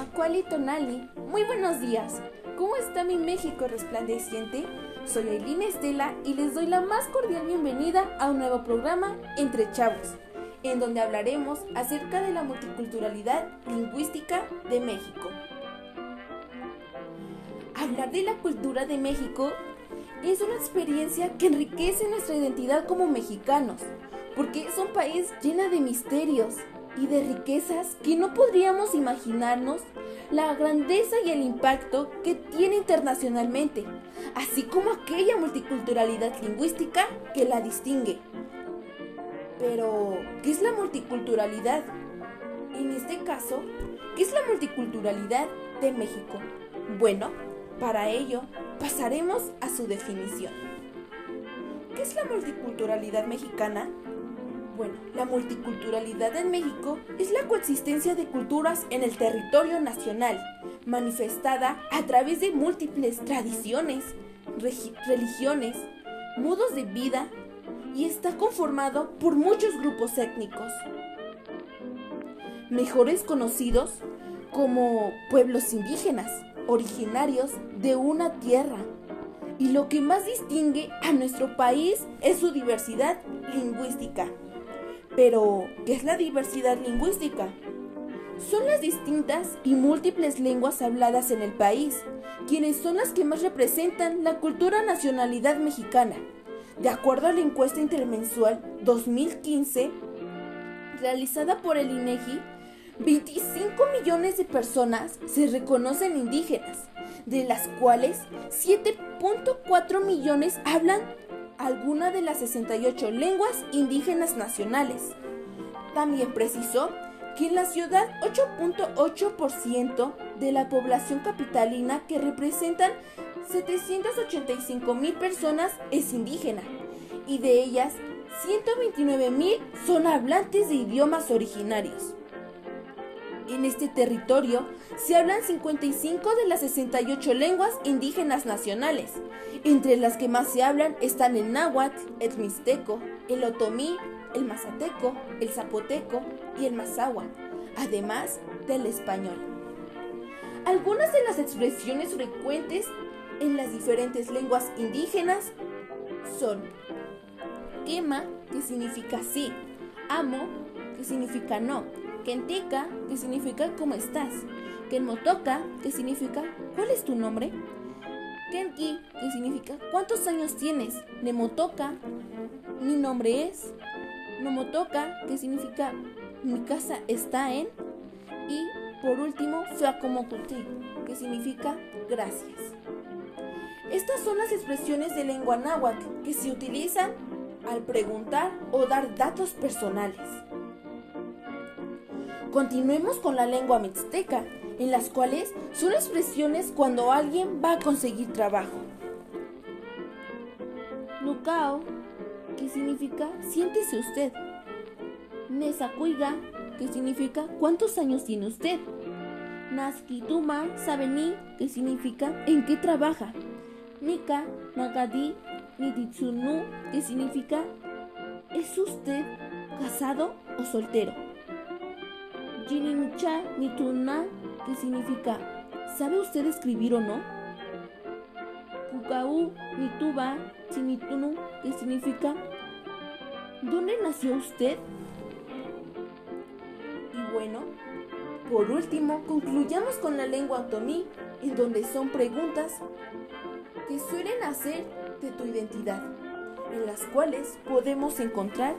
Macuali Tonali, muy buenos días. ¿Cómo está mi México resplandeciente? Soy Aileen Estela y les doy la más cordial bienvenida a un nuevo programa Entre Chavos, en donde hablaremos acerca de la multiculturalidad lingüística de México. Hablar de la cultura de México es una experiencia que enriquece nuestra identidad como mexicanos, porque es un país lleno de misterios, y de riquezas que no podríamos imaginarnos la grandeza y el impacto que tiene internacionalmente, así como aquella multiculturalidad lingüística que la distingue. Pero, ¿qué es la multiculturalidad? En este caso, ¿qué es la multiculturalidad de México? Bueno, para ello pasaremos a su definición. ¿Qué es la multiculturalidad mexicana? Bueno, la multiculturalidad en México es la coexistencia de culturas en el territorio nacional, manifestada a través de múltiples tradiciones, religiones, modos de vida y está conformado por muchos grupos étnicos, mejores conocidos como pueblos indígenas, originarios de una tierra. Y lo que más distingue a nuestro país es su diversidad lingüística. Pero, ¿qué es la diversidad lingüística? Son las distintas y múltiples lenguas habladas en el país, quienes son las que más representan la cultura nacionalidad mexicana. De acuerdo a la encuesta intermensual 2015, realizada por el INEGI, 25 millones de personas se reconocen indígenas, de las cuales 7.4 millones hablan alguna de las 68 lenguas indígenas nacionales. También precisó que en la ciudad 8.8% de la población capitalina que representan 785 mil personas es indígena y de ellas 129 mil son hablantes de idiomas originarios. En este territorio se hablan 55 de las 68 lenguas indígenas nacionales. Entre las que más se hablan están el náhuatl, el mixteco, el otomí, el mazateco, el zapoteco y el mazahua, además del español. Algunas de las expresiones frecuentes en las diferentes lenguas indígenas son quema, que significa sí, amo, que significa no, Kentika, que significa ¿cómo estás? Kenmotoka, que significa ¿cuál es tu nombre? Kenki, que significa ¿cuántos años tienes? Nemotoka, mi nombre es. Nomotoka, que significa mi casa está en. Y por último, Fuakomokuti, que significa gracias. Estas son las expresiones de lengua náhuatl que se utilizan al preguntar o dar datos personales. Continuemos con la lengua mixteca, en las cuales son expresiones cuando alguien va a conseguir trabajo. Nukao, que significa siéntese usted. Nesakuiga, que significa cuántos años tiene usted. Naskituma Sabeni, que significa en qué trabaja. Nika, Nagadi, Niditsunu, que significa ¿es usted casado o soltero? Jinincha Nituna, que significa ¿sabe usted escribir o no? Kukau Nituba Chinitunu, que significa ¿dónde nació usted? Y bueno, por último, concluyamos con la lengua otomí, en donde son preguntas que suelen hacer de tu identidad, en las cuales podemos encontrar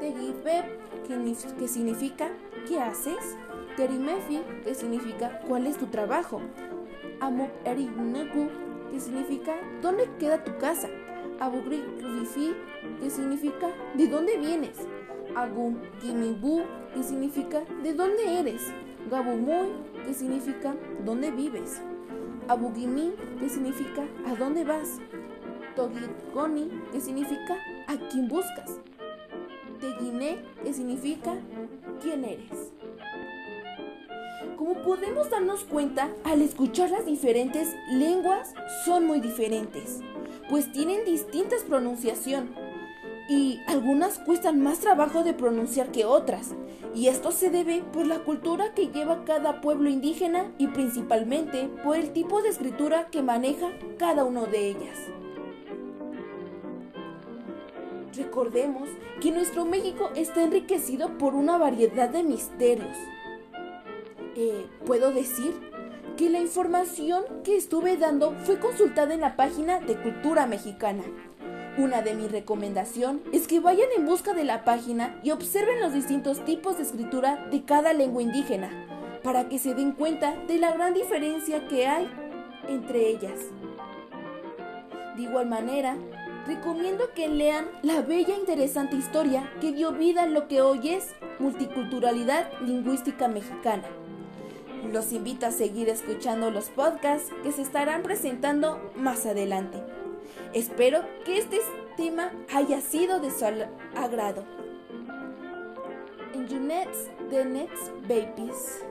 Tegipep, que significa ¿qué haces? Terimefi, que significa ¿cuál es tu trabajo? Amuk que significa ¿dónde queda tu casa? Abugrifi, que significa ¿de dónde vienes? Agum Kimibu, que significa ¿de dónde eres? Gabumuy, que significa ¿dónde vives? Abugimi, que significa ¿a dónde vas? Togikoni, que significa ¿a quién buscas? Teguiné, que significa quién eres. Como podemos darnos cuenta, al escuchar las diferentes lenguas son muy diferentes, pues tienen distintas pronunciación. y algunas cuestan más trabajo de pronunciar que otras, y esto se debe por la cultura que lleva cada pueblo indígena y principalmente por el tipo de escritura que maneja cada uno de ellas. Recordemos que nuestro México está enriquecido por una variedad de misterios. Eh, Puedo decir que la información que estuve dando fue consultada en la página de Cultura Mexicana. Una de mis recomendaciones es que vayan en busca de la página y observen los distintos tipos de escritura de cada lengua indígena, para que se den cuenta de la gran diferencia que hay entre ellas. De igual manera, recomiendo que lean la bella e interesante historia que dio vida a lo que hoy es multiculturalidad lingüística mexicana. Los invito a seguir escuchando los podcasts que se estarán presentando más adelante. Espero que este tema haya sido de su agrado. And you next, the next babies.